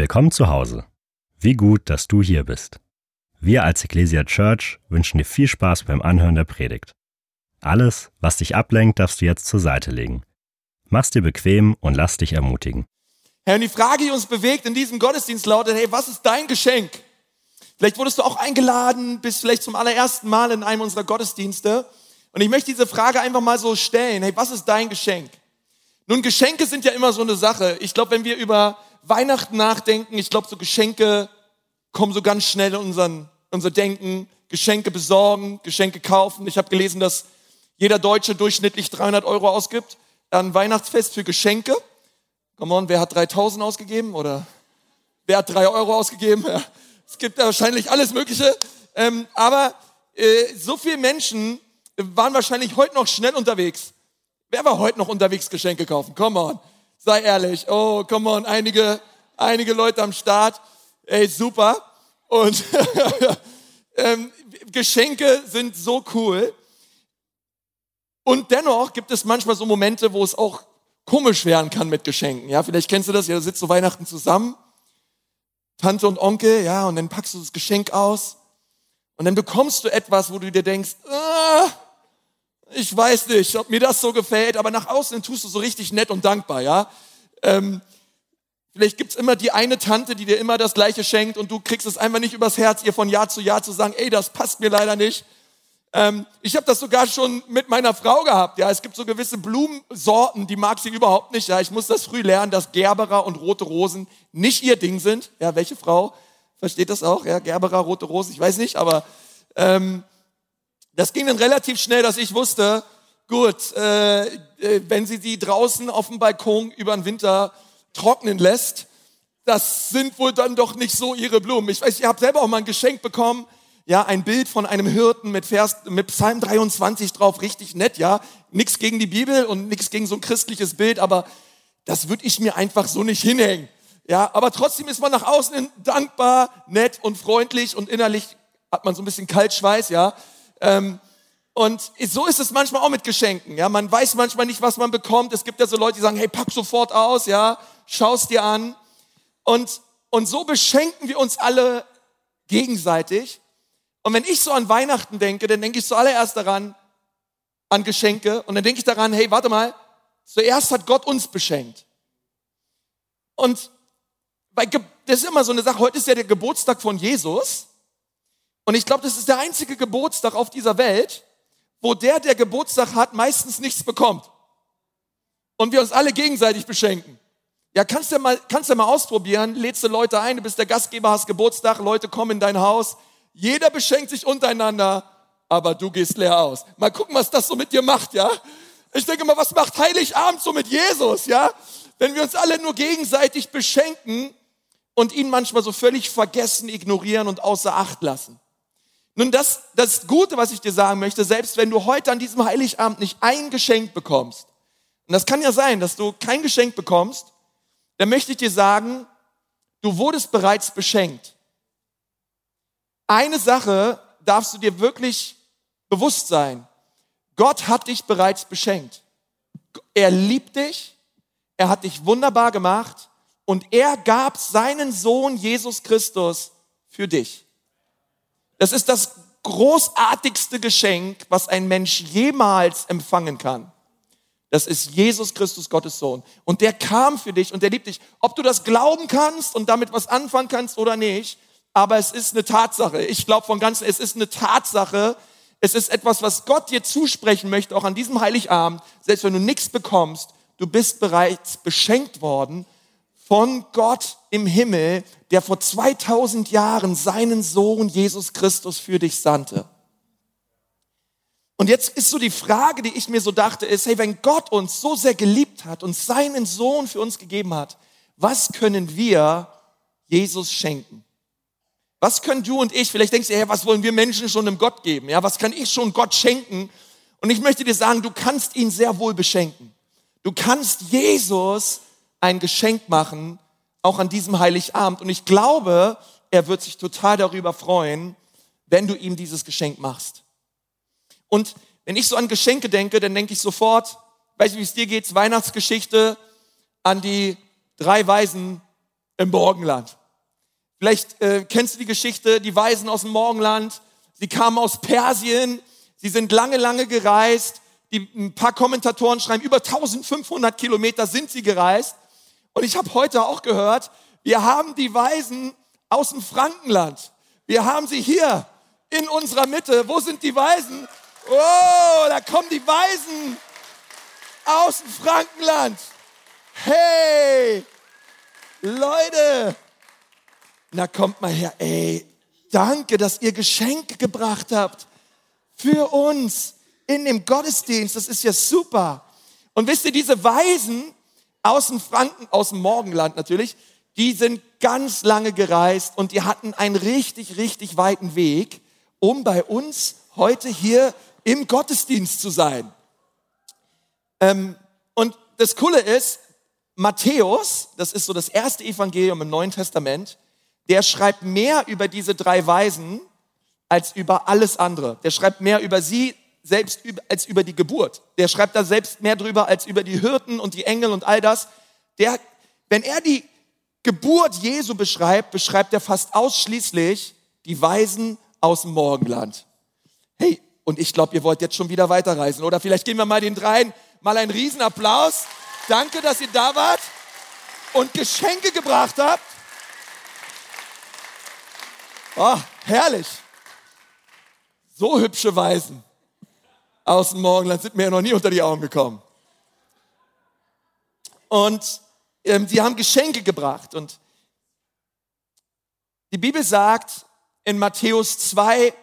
Willkommen zu Hause. Wie gut, dass du hier bist. Wir als Ecclesia Church wünschen dir viel Spaß beim Anhören der Predigt. Alles, was dich ablenkt, darfst du jetzt zur Seite legen. Mach's dir bequem und lass dich ermutigen. Herr, und die Frage, die uns bewegt in diesem Gottesdienst lautet, hey, was ist dein Geschenk? Vielleicht wurdest du auch eingeladen, bist vielleicht zum allerersten Mal in einem unserer Gottesdienste. Und ich möchte diese Frage einfach mal so stellen, hey, was ist dein Geschenk? Nun, Geschenke sind ja immer so eine Sache. Ich glaube, wenn wir über Weihnachten nachdenken, ich glaube, so Geschenke kommen so ganz schnell in unseren, unser Denken. Geschenke besorgen, Geschenke kaufen. Ich habe gelesen, dass jeder Deutsche durchschnittlich 300 Euro ausgibt an Weihnachtsfest für Geschenke. Come on, wer hat 3000 ausgegeben oder wer hat 3 Euro ausgegeben? Ja, es gibt ja wahrscheinlich alles Mögliche. Ähm, aber äh, so viele Menschen waren wahrscheinlich heute noch schnell unterwegs Wer war heute noch unterwegs Geschenke kaufen? Come on. Sei ehrlich. Oh, come on. Einige, einige Leute am Start. Ey, super. Und ähm, Geschenke sind so cool. Und dennoch gibt es manchmal so Momente, wo es auch komisch werden kann mit Geschenken. Ja, vielleicht kennst du das. Ja, du sitzt zu Weihnachten zusammen. Tante und Onkel, ja, und dann packst du das Geschenk aus. Und dann bekommst du etwas, wo du dir denkst, ah, ich weiß nicht, ob mir das so gefällt, aber nach außen tust du so richtig nett und dankbar, ja. Ähm, vielleicht gibt's immer die eine Tante, die dir immer das Gleiche schenkt und du kriegst es einfach nicht übers Herz, ihr von Jahr zu Jahr zu sagen, ey, das passt mir leider nicht. Ähm, ich habe das sogar schon mit meiner Frau gehabt. Ja, es gibt so gewisse Blumensorten, die mag sie überhaupt nicht. Ja, ich muss das früh lernen, dass Gerberer und rote Rosen nicht ihr Ding sind. Ja, welche Frau versteht das auch? Ja, Gerberer, rote Rosen, ich weiß nicht, aber ähm, das ging dann relativ schnell, dass ich wusste, gut, äh, äh, wenn sie die draußen auf dem Balkon über den Winter trocknen lässt, das sind wohl dann doch nicht so ihre Blumen. Ich weiß, ihr habt selber auch mal ein Geschenk bekommen, ja, ein Bild von einem Hirten mit Vers, mit Psalm 23 drauf, richtig nett, ja. Nichts gegen die Bibel und nichts gegen so ein christliches Bild, aber das würde ich mir einfach so nicht hinhängen. Ja, aber trotzdem ist man nach außen dankbar, nett und freundlich und innerlich hat man so ein bisschen Kaltschweiß, ja. Ähm, und so ist es manchmal auch mit Geschenken. Ja, man weiß manchmal nicht, was man bekommt. Es gibt ja so Leute, die sagen, hey, pack sofort aus, ja, schau's dir an. Und, und so beschenken wir uns alle gegenseitig. Und wenn ich so an Weihnachten denke, dann denke ich zuallererst daran, an Geschenke. Und dann denke ich daran, hey, warte mal, zuerst hat Gott uns beschenkt. Und bei, das ist immer so eine Sache, heute ist ja der Geburtstag von Jesus. Und ich glaube, das ist der einzige Geburtstag auf dieser Welt, wo der, der Geburtstag hat, meistens nichts bekommt. Und wir uns alle gegenseitig beschenken. Ja, kannst du mal, kannst du mal ausprobieren, lädst du Leute ein, du bist der Gastgeber, hast Geburtstag, Leute kommen in dein Haus, jeder beschenkt sich untereinander, aber du gehst leer aus. Mal gucken, was das so mit dir macht, ja? Ich denke mal, was macht Heiligabend so mit Jesus, ja? Wenn wir uns alle nur gegenseitig beschenken und ihn manchmal so völlig vergessen, ignorieren und außer Acht lassen. Nun, das, das Gute, was ich dir sagen möchte, selbst wenn du heute an diesem Heiligabend nicht ein Geschenk bekommst, und das kann ja sein, dass du kein Geschenk bekommst, dann möchte ich dir sagen, du wurdest bereits beschenkt. Eine Sache darfst du dir wirklich bewusst sein. Gott hat dich bereits beschenkt. Er liebt dich, er hat dich wunderbar gemacht und er gab seinen Sohn Jesus Christus für dich. Das ist das großartigste Geschenk, was ein Mensch jemals empfangen kann. Das ist Jesus Christus, Gottes Sohn. Und der kam für dich und der liebt dich. Ob du das glauben kannst und damit was anfangen kannst oder nicht, aber es ist eine Tatsache. Ich glaube von ganzem, es ist eine Tatsache. Es ist etwas, was Gott dir zusprechen möchte, auch an diesem Heiligabend. Selbst wenn du nichts bekommst, du bist bereits beschenkt worden von Gott im Himmel, der vor 2000 Jahren seinen Sohn Jesus Christus für dich sandte. Und jetzt ist so die Frage, die ich mir so dachte, ist, hey, wenn Gott uns so sehr geliebt hat und seinen Sohn für uns gegeben hat, was können wir Jesus schenken? Was können du und ich, vielleicht denkst du, hey, was wollen wir Menschen schon einem Gott geben? Ja, was kann ich schon Gott schenken? Und ich möchte dir sagen, du kannst ihn sehr wohl beschenken. Du kannst Jesus ein Geschenk machen, auch an diesem Heiligabend. Und ich glaube, er wird sich total darüber freuen, wenn du ihm dieses Geschenk machst. Und wenn ich so an Geschenke denke, dann denke ich sofort, weiß ich, wie es dir geht, Weihnachtsgeschichte an die drei Weisen im Morgenland. Vielleicht äh, kennst du die Geschichte, die Weisen aus dem Morgenland. Sie kamen aus Persien, sie sind lange, lange gereist. Die, ein paar Kommentatoren schreiben, über 1500 Kilometer sind sie gereist. Und ich habe heute auch gehört, wir haben die Weisen aus dem Frankenland. Wir haben sie hier in unserer Mitte. Wo sind die Weisen? Oh, da kommen die Weisen aus dem Frankenland. Hey, Leute, na kommt mal her. Ey, danke, dass ihr Geschenke gebracht habt für uns in dem Gottesdienst. Das ist ja super. Und wisst ihr, diese Weisen aus dem Franken, aus dem Morgenland natürlich, die sind ganz lange gereist und die hatten einen richtig, richtig weiten Weg, um bei uns heute hier im Gottesdienst zu sein. Ähm, und das Coole ist, Matthäus, das ist so das erste Evangelium im Neuen Testament, der schreibt mehr über diese drei Weisen als über alles andere. Der schreibt mehr über sie selbst als über die Geburt. Der schreibt da selbst mehr drüber als über die Hirten und die Engel und all das. Der, wenn er die Geburt Jesu beschreibt, beschreibt er fast ausschließlich die Weisen aus dem Morgenland. Hey, und ich glaube, ihr wollt jetzt schon wieder weiterreisen. Oder vielleicht geben wir mal den dreien mal einen Riesenapplaus. Danke, dass ihr da wart und Geschenke gebracht habt. Oh, herrlich. So hübsche Weisen aus dem Morgenland sind mir ja noch nie unter die Augen gekommen. Und ähm, die haben Geschenke gebracht. Und die Bibel sagt in Matthäus 2,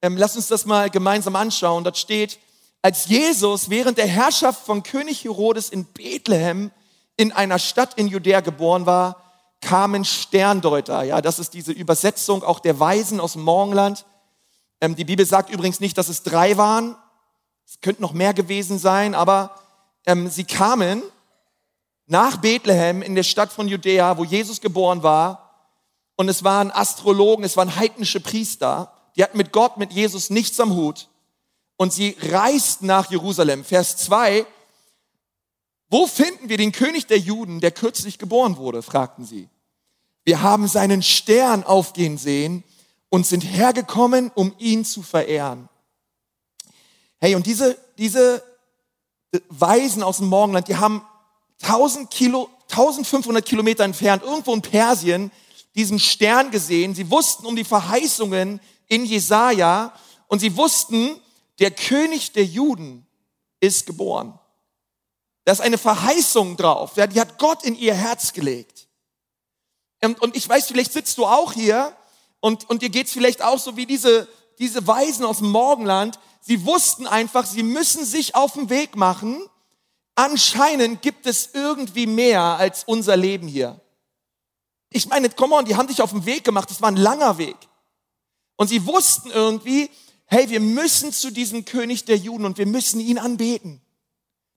ähm, lass uns das mal gemeinsam anschauen, dort steht, als Jesus während der Herrschaft von König Herodes in Bethlehem in einer Stadt in Judäa geboren war, kamen Sterndeuter. Ja, das ist diese Übersetzung auch der Weisen aus dem Morgenland. Ähm, die Bibel sagt übrigens nicht, dass es drei waren. Es könnten noch mehr gewesen sein, aber ähm, sie kamen nach Bethlehem in der Stadt von Judäa, wo Jesus geboren war. Und es waren Astrologen, es waren heidnische Priester. Die hatten mit Gott, mit Jesus nichts am Hut und sie reisten nach Jerusalem. Vers 2, wo finden wir den König der Juden, der kürzlich geboren wurde, fragten sie. Wir haben seinen Stern aufgehen sehen und sind hergekommen, um ihn zu verehren. Hey, und diese, diese Weisen aus dem Morgenland, die haben 1000 Kilo, 1500 Kilometer entfernt, irgendwo in Persien, diesen Stern gesehen. Sie wussten um die Verheißungen in Jesaja und sie wussten, der König der Juden ist geboren. Da ist eine Verheißung drauf. Die hat Gott in ihr Herz gelegt. Und ich weiß, vielleicht sitzt du auch hier und, und dir geht's vielleicht auch so wie diese, diese Weisen aus dem Morgenland. Sie wussten einfach, sie müssen sich auf den Weg machen. Anscheinend gibt es irgendwie mehr als unser Leben hier. Ich meine, komm on, die haben sich auf den Weg gemacht. Das war ein langer Weg. Und sie wussten irgendwie, hey, wir müssen zu diesem König der Juden und wir müssen ihn anbeten.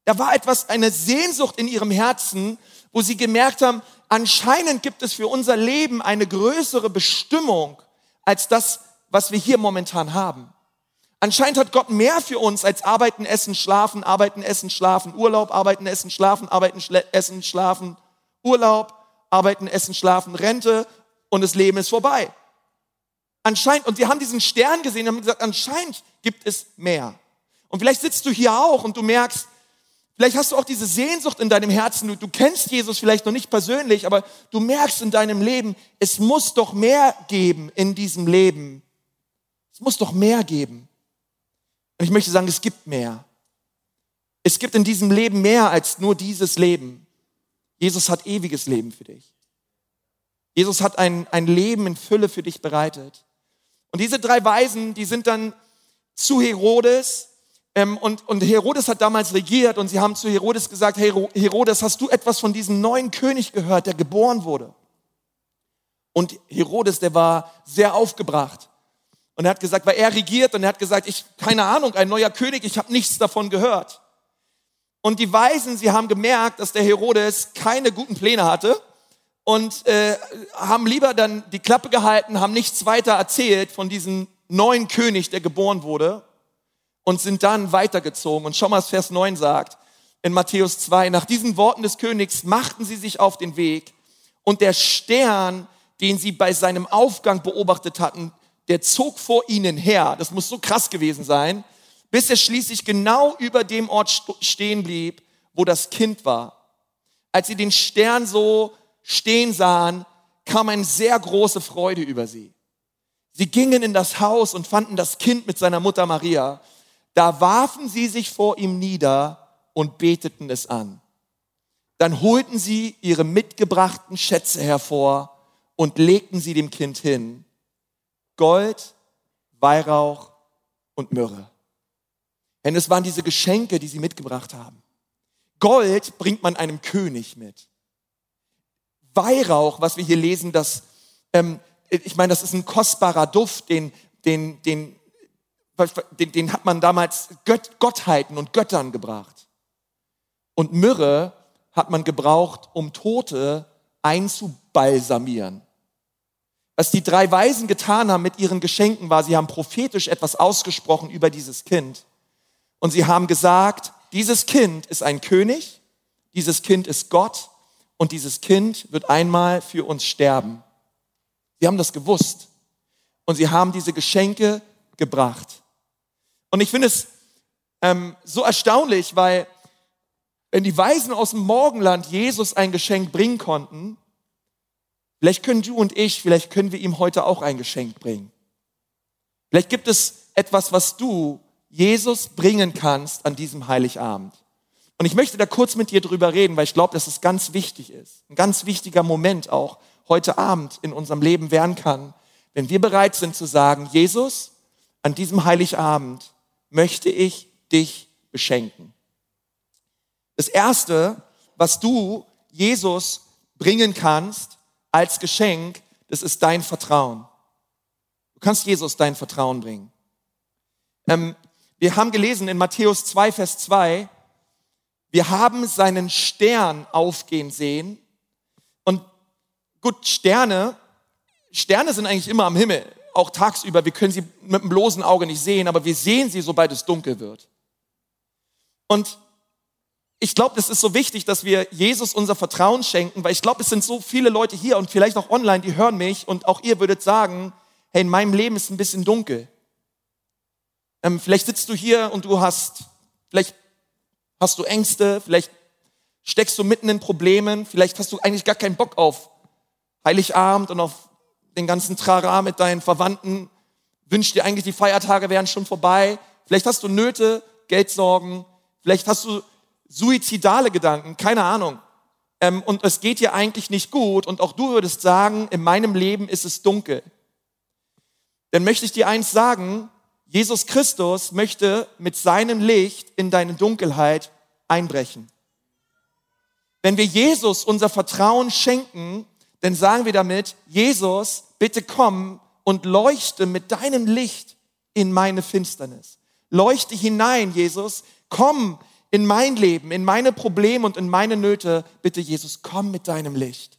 Da war etwas, eine Sehnsucht in ihrem Herzen, wo sie gemerkt haben, anscheinend gibt es für unser Leben eine größere Bestimmung als das, was wir hier momentan haben. Anscheinend hat Gott mehr für uns als arbeiten, essen, schlafen, arbeiten, essen, schlafen, Urlaub, arbeiten, essen, schlafen, arbeiten, essen, schlafen, Urlaub, arbeiten, essen, schlafen, Rente und das Leben ist vorbei. Anscheinend, und wir haben diesen Stern gesehen und haben gesagt, anscheinend gibt es mehr. Und vielleicht sitzt du hier auch und du merkst, vielleicht hast du auch diese Sehnsucht in deinem Herzen, du, du kennst Jesus vielleicht noch nicht persönlich, aber du merkst in deinem Leben, es muss doch mehr geben in diesem Leben. Es muss doch mehr geben. Und ich möchte sagen, es gibt mehr. Es gibt in diesem Leben mehr als nur dieses Leben. Jesus hat ewiges Leben für dich. Jesus hat ein, ein Leben in Fülle für dich bereitet. Und diese drei Weisen, die sind dann zu Herodes. Ähm, und, und Herodes hat damals regiert und sie haben zu Herodes gesagt, hey Herodes, hast du etwas von diesem neuen König gehört, der geboren wurde? Und Herodes, der war sehr aufgebracht. Und er hat gesagt, weil er regiert und er hat gesagt, ich, keine Ahnung, ein neuer König, ich habe nichts davon gehört. Und die Weisen, sie haben gemerkt, dass der Herodes keine guten Pläne hatte und äh, haben lieber dann die Klappe gehalten, haben nichts weiter erzählt von diesem neuen König, der geboren wurde und sind dann weitergezogen. Und schau mal, was Vers 9 sagt in Matthäus 2. Nach diesen Worten des Königs machten sie sich auf den Weg Und der Stern, den sie bei seinem Aufgang beobachtet hatten, der zog vor ihnen her. Das muss so krass gewesen sein, bis er schließlich genau über dem Ort stehen blieb, wo das Kind war. Als sie den Stern so stehen sahen, kam eine sehr große Freude über sie. Sie gingen in das Haus und fanden das Kind mit seiner Mutter Maria. Da warfen sie sich vor ihm nieder und beteten es an. Dann holten sie ihre mitgebrachten Schätze hervor und legten sie dem Kind hin. Gold, Weihrauch und Myrrhe. Denn es waren diese Geschenke, die sie mitgebracht haben. Gold bringt man einem König mit. Weihrauch, was wir hier lesen, das, ähm, ich meine, das ist ein kostbarer Duft, den, den, den, den, den hat man damals Gött, Gottheiten und Göttern gebracht. Und Myrrhe hat man gebraucht, um Tote einzubalsamieren. Was die drei Weisen getan haben mit ihren Geschenken war, sie haben prophetisch etwas ausgesprochen über dieses Kind. Und sie haben gesagt, dieses Kind ist ein König, dieses Kind ist Gott und dieses Kind wird einmal für uns sterben. Sie haben das gewusst und sie haben diese Geschenke gebracht. Und ich finde es ähm, so erstaunlich, weil wenn die Weisen aus dem Morgenland Jesus ein Geschenk bringen konnten, vielleicht können du und ich, vielleicht können wir ihm heute auch ein Geschenk bringen. Vielleicht gibt es etwas, was du Jesus bringen kannst an diesem Heiligabend. Und ich möchte da kurz mit dir drüber reden, weil ich glaube, dass es ganz wichtig ist. Ein ganz wichtiger Moment auch heute Abend in unserem Leben werden kann, wenn wir bereit sind zu sagen, Jesus, an diesem Heiligabend möchte ich dich beschenken. Das erste, was du Jesus bringen kannst als Geschenk, das ist dein Vertrauen. Du kannst Jesus dein Vertrauen bringen. Ähm, wir haben gelesen in Matthäus 2, Vers 2, wir haben seinen Stern aufgehen sehen. Und gut, Sterne, Sterne sind eigentlich immer am Himmel, auch tagsüber. Wir können sie mit dem bloßen Auge nicht sehen, aber wir sehen sie, sobald es dunkel wird. Und ich glaube, es ist so wichtig, dass wir Jesus unser Vertrauen schenken, weil ich glaube, es sind so viele Leute hier und vielleicht auch online, die hören mich und auch ihr würdet sagen, hey, in meinem Leben ist ein bisschen dunkel. Ähm, vielleicht sitzt du hier und du hast, vielleicht hast du Ängste, vielleicht steckst du mitten in Problemen, vielleicht hast du eigentlich gar keinen Bock auf Heiligabend und auf den ganzen Trara mit deinen Verwandten, wünschst dir eigentlich, die Feiertage wären schon vorbei, vielleicht hast du Nöte, Geldsorgen, vielleicht hast du suizidale Gedanken, keine Ahnung. Ähm, und es geht dir eigentlich nicht gut und auch du würdest sagen, in meinem Leben ist es dunkel. Dann möchte ich dir eins sagen, Jesus Christus möchte mit seinem Licht in deine Dunkelheit einbrechen. Wenn wir Jesus unser Vertrauen schenken, dann sagen wir damit, Jesus, bitte komm und leuchte mit deinem Licht in meine Finsternis. Leuchte hinein, Jesus, komm in mein Leben, in meine Probleme und in meine Nöte. Bitte, Jesus, komm mit deinem Licht.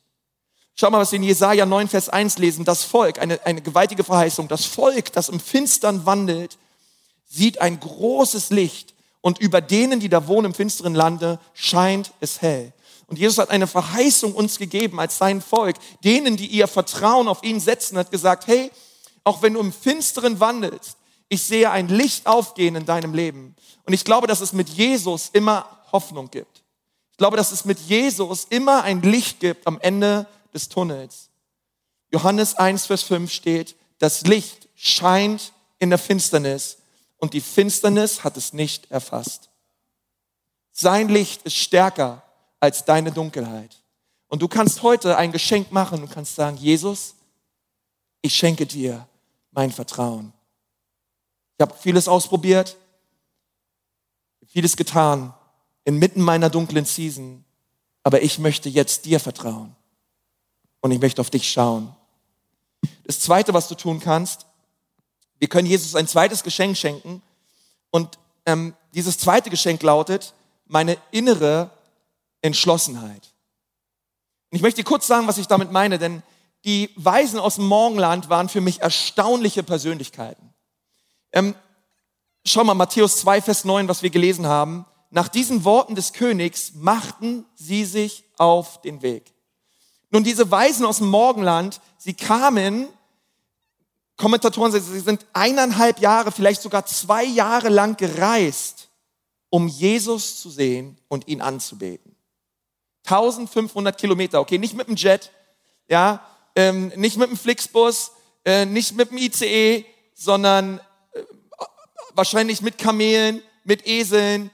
Schau mal, was wir in Jesaja 9, Vers 1 lesen. Das Volk, eine, eine gewaltige Verheißung, das Volk, das im Finstern wandelt, sieht ein großes Licht und über denen, die da wohnen im finsteren Lande, scheint es hell. Und Jesus hat eine Verheißung uns gegeben als sein Volk. Denen, die ihr Vertrauen auf ihn setzen, hat gesagt, hey, auch wenn du im Finsteren wandelst, ich sehe ein Licht aufgehen in deinem Leben. Und ich glaube, dass es mit Jesus immer Hoffnung gibt. Ich glaube, dass es mit Jesus immer ein Licht gibt am Ende des Tunnels. Johannes 1, Vers 5 steht, das Licht scheint in der Finsternis und die Finsternis hat es nicht erfasst. Sein Licht ist stärker als deine Dunkelheit. Und du kannst heute ein Geschenk machen. Du kannst sagen, Jesus, ich schenke dir mein Vertrauen. Ich habe vieles ausprobiert vieles getan inmitten meiner dunklen Season, aber ich möchte jetzt dir vertrauen und ich möchte auf dich schauen. Das Zweite, was du tun kannst, wir können Jesus ein zweites Geschenk schenken und ähm, dieses zweite Geschenk lautet meine innere Entschlossenheit. Und ich möchte kurz sagen, was ich damit meine, denn die Weisen aus dem Morgenland waren für mich erstaunliche Persönlichkeiten. Ähm, Schau mal, Matthäus 2, Vers 9, was wir gelesen haben. Nach diesen Worten des Königs machten sie sich auf den Weg. Nun, diese Weisen aus dem Morgenland, sie kamen, Kommentatoren sagen, sie sind eineinhalb Jahre, vielleicht sogar zwei Jahre lang gereist, um Jesus zu sehen und ihn anzubeten. 1500 Kilometer, okay, nicht mit dem Jet, ja, ähm, nicht mit dem Flixbus, äh, nicht mit dem ICE, sondern wahrscheinlich mit Kamelen, mit Eseln,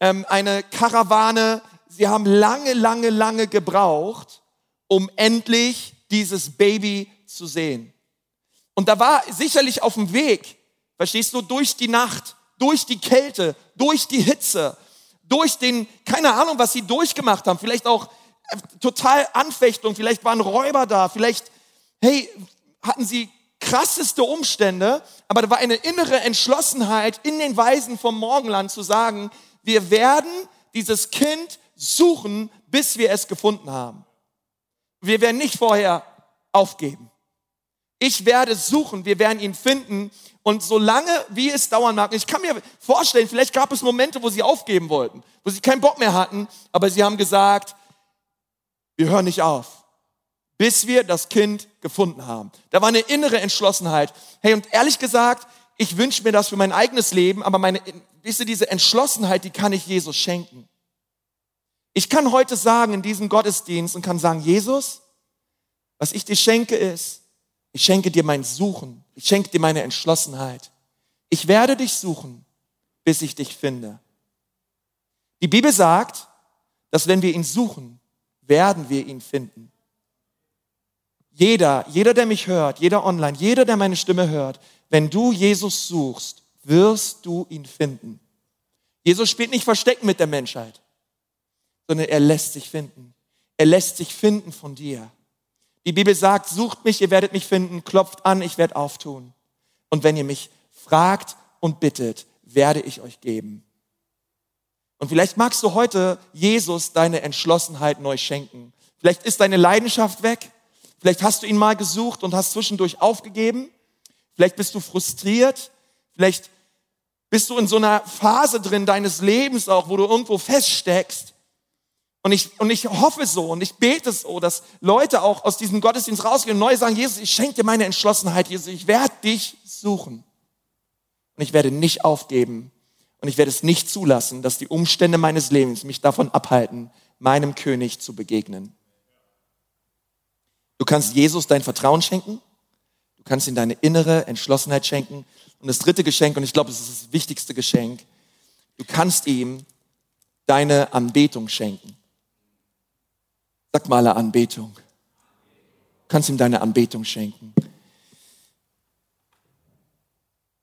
ähm, eine Karawane. Sie haben lange, lange, lange gebraucht, um endlich dieses Baby zu sehen. Und da war sicherlich auf dem Weg, verstehst du, durch die Nacht, durch die Kälte, durch die Hitze, durch den, keine Ahnung, was sie durchgemacht haben, vielleicht auch äh, total Anfechtung, vielleicht waren Räuber da, vielleicht, hey, hatten sie krasseste Umstände, aber da war eine innere Entschlossenheit in den Weisen vom Morgenland zu sagen, wir werden dieses Kind suchen, bis wir es gefunden haben. Wir werden nicht vorher aufgeben. Ich werde suchen, wir werden ihn finden und solange wie es dauern mag, ich kann mir vorstellen, vielleicht gab es Momente, wo sie aufgeben wollten, wo sie keinen Bock mehr hatten, aber sie haben gesagt, wir hören nicht auf, bis wir das Kind gefunden haben. Da war eine innere Entschlossenheit. Hey, und ehrlich gesagt, ich wünsche mir das für mein eigenes Leben, aber meine, wisst ihr, diese Entschlossenheit, die kann ich Jesus schenken. Ich kann heute sagen in diesem Gottesdienst und kann sagen, Jesus, was ich dir schenke ist, ich schenke dir mein Suchen. Ich schenke dir meine Entschlossenheit. Ich werde dich suchen, bis ich dich finde. Die Bibel sagt, dass wenn wir ihn suchen, werden wir ihn finden. Jeder, jeder, der mich hört, jeder online, jeder, der meine Stimme hört, wenn du Jesus suchst, wirst du ihn finden. Jesus spielt nicht versteckt mit der Menschheit, sondern er lässt sich finden. Er lässt sich finden von dir. Die Bibel sagt, sucht mich, ihr werdet mich finden, klopft an, ich werde auftun. Und wenn ihr mich fragt und bittet, werde ich euch geben. Und vielleicht magst du heute Jesus deine Entschlossenheit neu schenken. Vielleicht ist deine Leidenschaft weg. Vielleicht hast du ihn mal gesucht und hast zwischendurch aufgegeben. Vielleicht bist du frustriert. Vielleicht bist du in so einer Phase drin deines Lebens auch, wo du irgendwo feststeckst. Und ich, und ich hoffe so und ich bete so, dass Leute auch aus diesem Gottesdienst rausgehen und neu sagen, Jesus, ich schenke dir meine Entschlossenheit, Jesus, ich werde dich suchen. Und ich werde nicht aufgeben und ich werde es nicht zulassen, dass die Umstände meines Lebens mich davon abhalten, meinem König zu begegnen. Du kannst Jesus dein Vertrauen schenken, du kannst ihm deine innere Entschlossenheit schenken. Und das dritte Geschenk, und ich glaube, es ist das wichtigste Geschenk, du kannst ihm deine Anbetung schenken. Sag mal Anbetung. Du kannst ihm deine Anbetung schenken.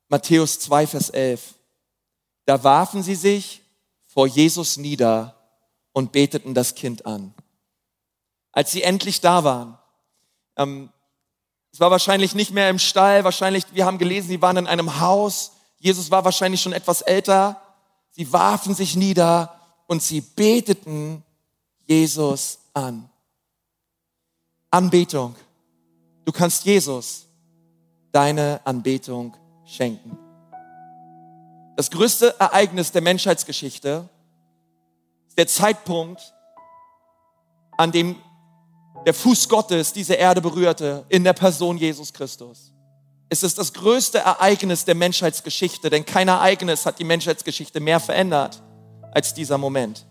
Matthäus 2, Vers 11. Da warfen sie sich vor Jesus nieder und beteten das Kind an. Als sie endlich da waren, ähm, es war wahrscheinlich nicht mehr im Stall, wahrscheinlich, wir haben gelesen, sie waren in einem Haus. Jesus war wahrscheinlich schon etwas älter. Sie warfen sich nieder und sie beteten Jesus an. Anbetung. Du kannst Jesus deine Anbetung schenken. Das größte Ereignis der Menschheitsgeschichte ist der Zeitpunkt, an dem der Fuß Gottes diese Erde berührte in der Person Jesus Christus. Es ist das größte Ereignis der Menschheitsgeschichte, denn kein Ereignis hat die Menschheitsgeschichte mehr verändert als dieser Moment.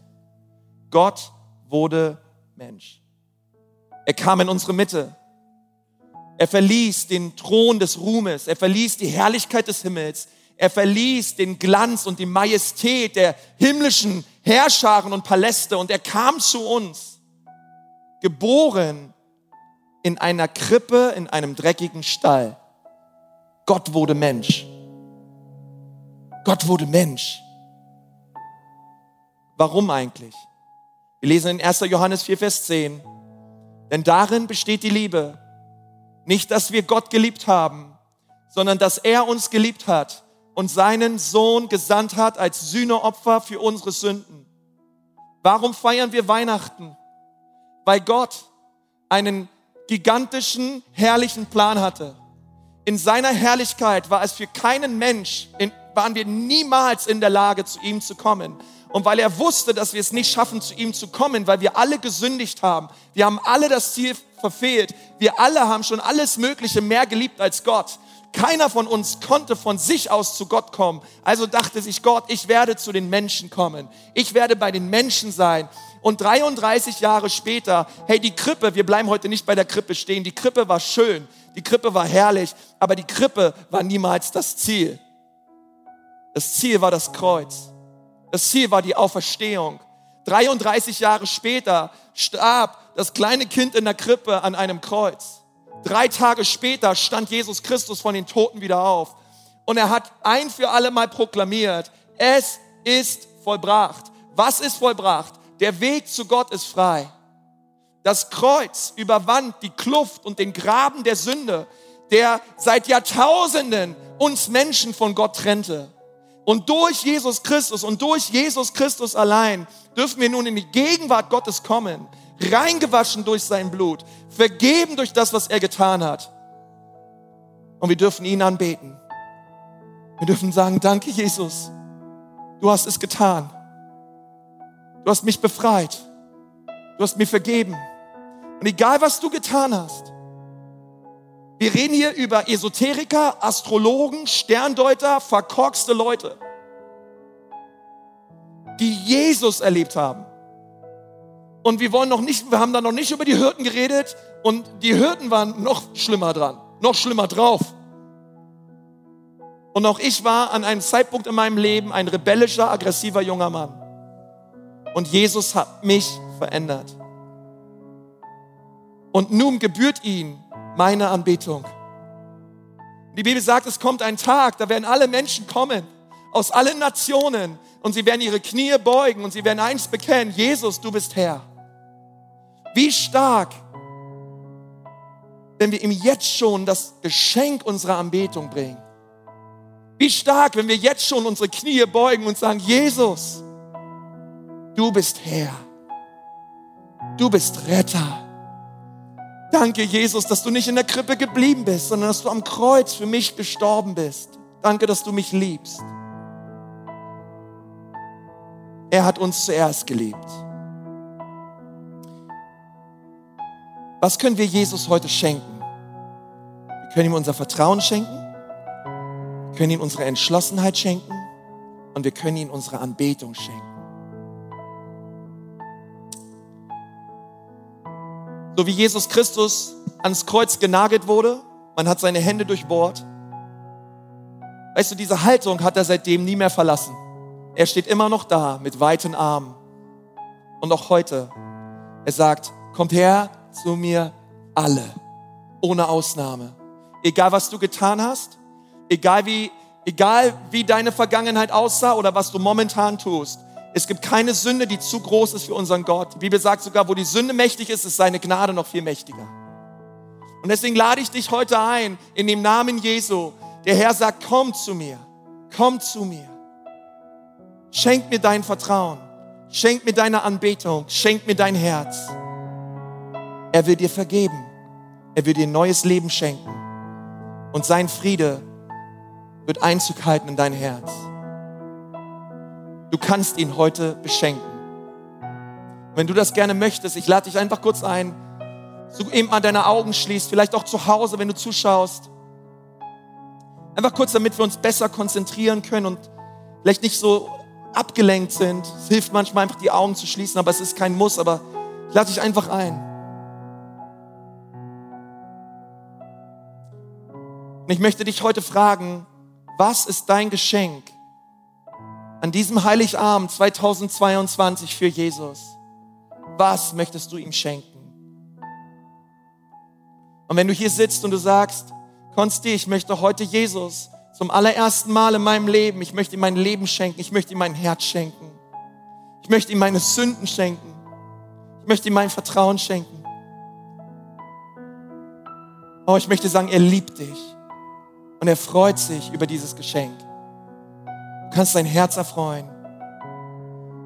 Gott wurde Mensch. Er kam in unsere Mitte. Er verließ den Thron des Ruhmes. Er verließ die Herrlichkeit des Himmels. Er verließ den Glanz und die Majestät der himmlischen Herrscharen und Paläste und er kam zu uns, geboren in einer Krippe, in einem dreckigen Stall. Gott wurde Mensch. Gott wurde Mensch. Warum eigentlich? Wir lesen in 1. Johannes 4, Vers 10. Denn darin besteht die Liebe. Nicht, dass wir Gott geliebt haben, sondern dass er uns geliebt hat und seinen Sohn gesandt hat als Sühneopfer für unsere Sünden. Warum feiern wir Weihnachten? Weil Gott einen gigantischen, herrlichen Plan hatte. In seiner Herrlichkeit war es für keinen Mensch, in, waren wir niemals in der Lage, zu ihm zu kommen. Und weil er wusste, dass wir es nicht schaffen, zu ihm zu kommen, weil wir alle gesündigt haben. Wir haben alle das Ziel verfehlt. Wir alle haben schon alles Mögliche mehr geliebt als Gott. Keiner von uns konnte von sich aus zu Gott kommen. Also dachte sich Gott, ich werde zu den Menschen kommen. Ich werde bei den Menschen sein. Und 33 Jahre später, hey, die Krippe, wir bleiben heute nicht bei der Krippe stehen. Die Krippe war schön. Die Krippe war herrlich. Aber die Krippe war niemals das Ziel. Das Ziel war das Kreuz. Das Ziel war die Auferstehung. 33 Jahre später starb das kleine Kind in der Krippe an einem Kreuz. Drei Tage später stand Jesus Christus von den Toten wieder auf. Und er hat ein für alle Mal proklamiert, es ist vollbracht. Was ist vollbracht? Der Weg zu Gott ist frei. Das Kreuz überwand die Kluft und den Graben der Sünde, der seit Jahrtausenden uns Menschen von Gott trennte. Und durch Jesus Christus und durch Jesus Christus allein dürfen wir nun in die Gegenwart Gottes kommen, reingewaschen durch sein Blut, vergeben durch das, was er getan hat. Und wir dürfen ihn anbeten. Wir dürfen sagen, danke Jesus, du hast es getan. Du hast mich befreit. Du hast mir vergeben. Und egal, was du getan hast, wir reden hier über Esoteriker, Astrologen, Sterndeuter, verkorkste Leute, die Jesus erlebt haben. Und wir wollen noch nicht, wir haben da noch nicht über die Hirten geredet und die Hirten waren noch schlimmer dran, noch schlimmer drauf. Und auch ich war an einem Zeitpunkt in meinem Leben ein rebellischer, aggressiver junger Mann. Und Jesus hat mich verändert. Und nun gebührt ihm meine Anbetung. Die Bibel sagt, es kommt ein Tag, da werden alle Menschen kommen, aus allen Nationen, und sie werden ihre Knie beugen und sie werden eins bekennen, Jesus, du bist Herr. Wie stark, wenn wir ihm jetzt schon das Geschenk unserer Anbetung bringen. Wie stark, wenn wir jetzt schon unsere Knie beugen und sagen, Jesus, du bist Herr. Du bist Retter. Danke, Jesus, dass du nicht in der Krippe geblieben bist, sondern dass du am Kreuz für mich gestorben bist. Danke, dass du mich liebst. Er hat uns zuerst geliebt. Was können wir Jesus heute schenken? Wir können ihm unser Vertrauen schenken, wir können ihm unsere Entschlossenheit schenken und wir können ihm unsere Anbetung schenken. So wie Jesus Christus ans Kreuz genagelt wurde, man hat seine Hände durchbohrt. Weißt du, diese Haltung hat er seitdem nie mehr verlassen. Er steht immer noch da mit weiten Armen. Und auch heute, er sagt, kommt her, zu mir alle, ohne Ausnahme. Egal was du getan hast, egal wie, egal wie deine Vergangenheit aussah oder was du momentan tust. Es gibt keine Sünde, die zu groß ist für unseren Gott. Die Bibel sagt sogar, wo die Sünde mächtig ist, ist seine Gnade noch viel mächtiger. Und deswegen lade ich dich heute ein, in dem Namen Jesu. Der Herr sagt, komm zu mir, komm zu mir. Schenk mir dein Vertrauen, schenk mir deine Anbetung, schenk mir dein Herz. Er will dir vergeben. Er will dir ein neues Leben schenken. Und sein Friede wird Einzug halten in dein Herz. Du kannst ihn heute beschenken. Wenn du das gerne möchtest, ich lade dich einfach kurz ein, so eben mal deine Augen schließt, vielleicht auch zu Hause, wenn du zuschaust. Einfach kurz, damit wir uns besser konzentrieren können und vielleicht nicht so abgelenkt sind. Es hilft manchmal einfach die Augen zu schließen, aber es ist kein Muss, aber ich lade dich einfach ein. Und ich möchte dich heute fragen, was ist dein Geschenk an diesem Heiligabend 2022 für Jesus? Was möchtest du ihm schenken? Und wenn du hier sitzt und du sagst, Konsti, ich möchte heute Jesus zum allerersten Mal in meinem Leben, ich möchte ihm mein Leben schenken, ich möchte ihm mein Herz schenken, ich möchte ihm meine Sünden schenken, ich möchte ihm mein Vertrauen schenken. Oh, ich möchte sagen, er liebt dich. Und er freut sich über dieses Geschenk. Du kannst dein Herz erfreuen.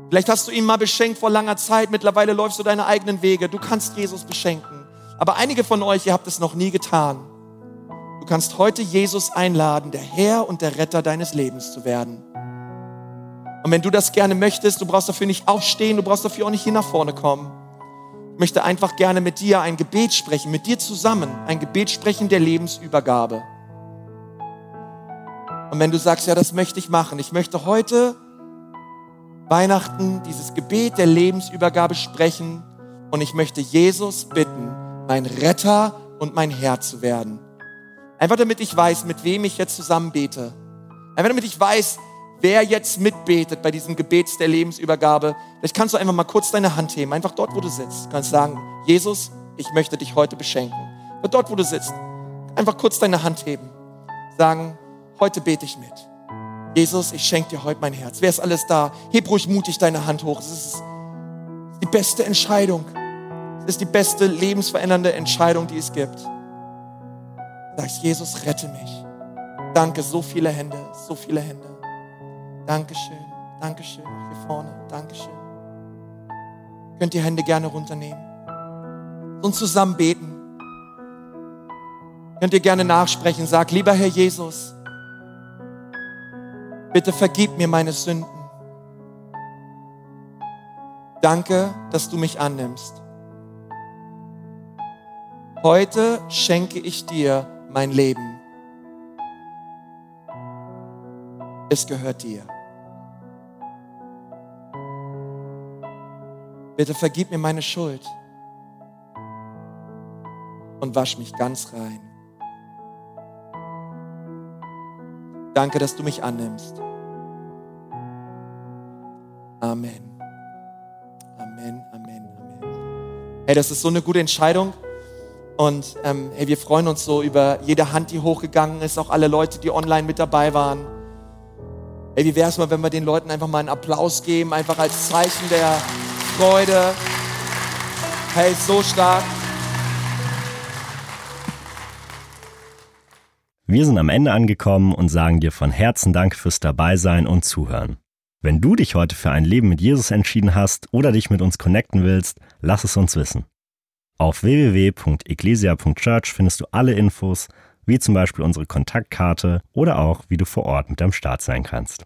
Vielleicht hast du ihn mal beschenkt vor langer Zeit. Mittlerweile läufst du deine eigenen Wege. Du kannst Jesus beschenken. Aber einige von euch, ihr habt es noch nie getan. Du kannst heute Jesus einladen, der Herr und der Retter deines Lebens zu werden. Und wenn du das gerne möchtest, du brauchst dafür nicht aufstehen, du brauchst dafür auch nicht hier nach vorne kommen. Ich möchte einfach gerne mit dir ein Gebet sprechen, mit dir zusammen ein Gebet sprechen der Lebensübergabe. Und wenn du sagst, ja, das möchte ich machen, ich möchte heute Weihnachten dieses Gebet der Lebensübergabe sprechen und ich möchte Jesus bitten, mein Retter und mein Herr zu werden. Einfach damit ich weiß, mit wem ich jetzt zusammen bete. Einfach damit ich weiß, wer jetzt mitbetet bei diesem Gebet der Lebensübergabe. Vielleicht kannst du einfach mal kurz deine Hand heben, einfach dort, wo du sitzt. Du kannst sagen, Jesus, ich möchte dich heute beschenken. Und dort, wo du sitzt, einfach kurz deine Hand heben. Sagen, heute bete ich mit. Jesus, ich schenke dir heute mein Herz. Wer ist alles da? Heb ruhig mutig deine Hand hoch. Es ist die beste Entscheidung. Es ist die beste lebensverändernde Entscheidung, die es gibt. Sagst, Jesus, rette mich. Danke, so viele Hände, so viele Hände. Dankeschön, Dankeschön, hier vorne, Dankeschön. Könnt ihr Hände gerne runternehmen und zusammen beten. Könnt ihr gerne nachsprechen. Sag, lieber Herr Jesus, bitte vergib mir meine Sünden. Danke, dass du mich annimmst. Heute schenke ich dir mein Leben. Es gehört dir. Bitte vergib mir meine Schuld und wasch mich ganz rein. Danke, dass du mich annimmst. Amen. Amen, Amen, Amen. Hey, das ist so eine gute Entscheidung. Und ähm, hey, wir freuen uns so über jede Hand, die hochgegangen ist, auch alle Leute, die online mit dabei waren. Hey, wie wäre es mal, wenn wir den Leuten einfach mal einen Applaus geben, einfach als Zeichen der Freude. Hey, so stark. Wir sind am Ende angekommen und sagen dir von Herzen Dank fürs Dabeisein und Zuhören. Wenn du dich heute für ein Leben mit Jesus entschieden hast oder dich mit uns connecten willst, lass es uns wissen. Auf www.ecclesia.church findest du alle Infos, wie zum Beispiel unsere Kontaktkarte oder auch, wie du vor Ort mit am Start sein kannst.